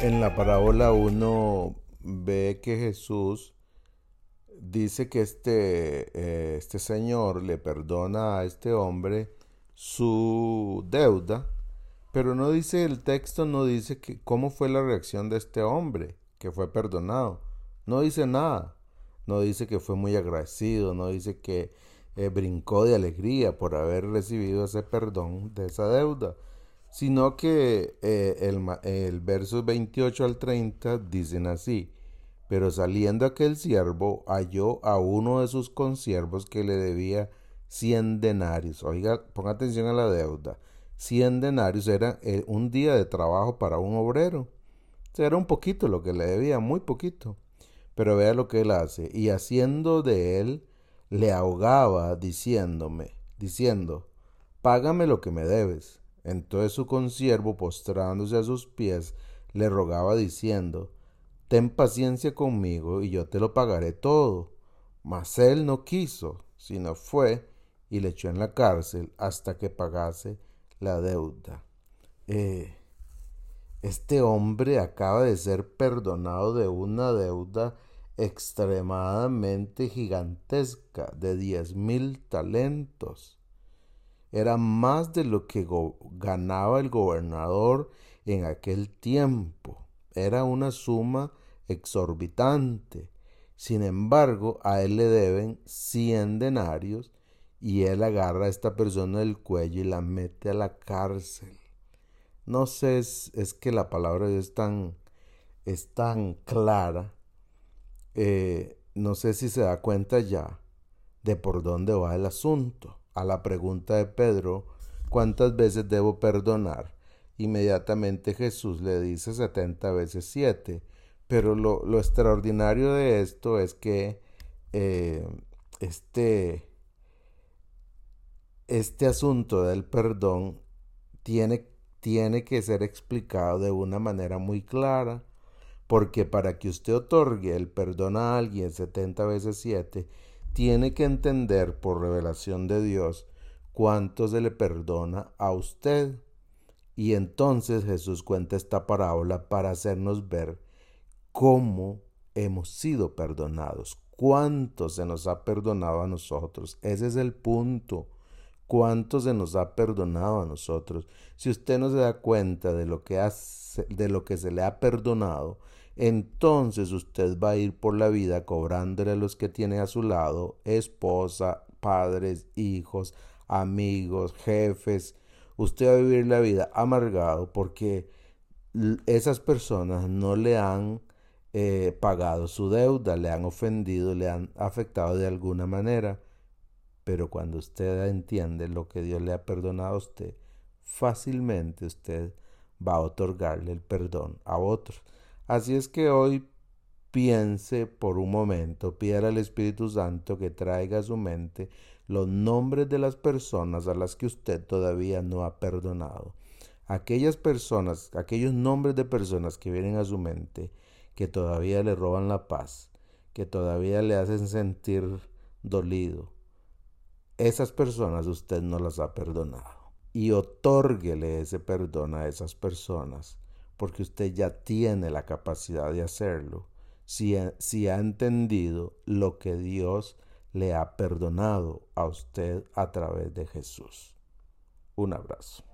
En la parábola uno ve que Jesús dice que este, eh, este señor le perdona a este hombre su deuda, pero no dice el texto, no dice que, cómo fue la reacción de este hombre que fue perdonado. No dice nada. No dice que fue muy agradecido, no dice que eh, brincó de alegría por haber recibido ese perdón de esa deuda sino que eh, el, el verso 28 al 30 dicen así, pero saliendo aquel siervo halló a uno de sus consiervos que le debía cien denarios. Oiga, ponga atención a la deuda. Cien denarios era eh, un día de trabajo para un obrero. Era un poquito lo que le debía, muy poquito. Pero vea lo que él hace. Y haciendo de él, le ahogaba diciéndome, diciendo, págame lo que me debes. Entonces su consiervo, postrándose a sus pies, le rogaba diciendo, Ten paciencia conmigo y yo te lo pagaré todo. Mas él no quiso, sino fue y le echó en la cárcel hasta que pagase la deuda. Eh, este hombre acaba de ser perdonado de una deuda extremadamente gigantesca de diez mil talentos era más de lo que ganaba el gobernador en aquel tiempo. Era una suma exorbitante. Sin embargo, a él le deben cien denarios y él agarra a esta persona del cuello y la mete a la cárcel. No sé, es, que la palabra es tan, es tan clara. Eh, no sé si se da cuenta ya de por dónde va el asunto a la pregunta de Pedro, ¿cuántas veces debo perdonar? Inmediatamente Jesús le dice setenta veces siete. Pero lo, extraordinario de esto es que eh, este, este asunto del perdón tiene, tiene que ser explicado de una manera muy clara, porque para que usted otorgue el perdón a alguien setenta veces siete, tiene que entender por revelación de Dios cuánto se le perdona a usted. Y entonces Jesús cuenta esta parábola para hacernos ver cómo hemos sido perdonados, cuánto se nos ha perdonado a nosotros. Ese es el punto. Cuánto se nos ha perdonado a nosotros. Si usted no se da cuenta de lo que, de lo que se le ha perdonado, entonces usted va a ir por la vida cobrándole a los que tiene a su lado, esposa, padres, hijos, amigos, jefes. Usted va a vivir la vida amargado porque esas personas no le han eh, pagado su deuda, le han ofendido, le han afectado de alguna manera. Pero cuando usted entiende lo que Dios le ha perdonado a usted, fácilmente usted va a otorgarle el perdón a otros. Así es que hoy piense por un momento, pida al Espíritu Santo que traiga a su mente los nombres de las personas a las que usted todavía no ha perdonado. Aquellas personas, aquellos nombres de personas que vienen a su mente, que todavía le roban la paz, que todavía le hacen sentir dolido, esas personas usted no las ha perdonado. Y otórguele ese perdón a esas personas porque usted ya tiene la capacidad de hacerlo, si, si ha entendido lo que Dios le ha perdonado a usted a través de Jesús. Un abrazo.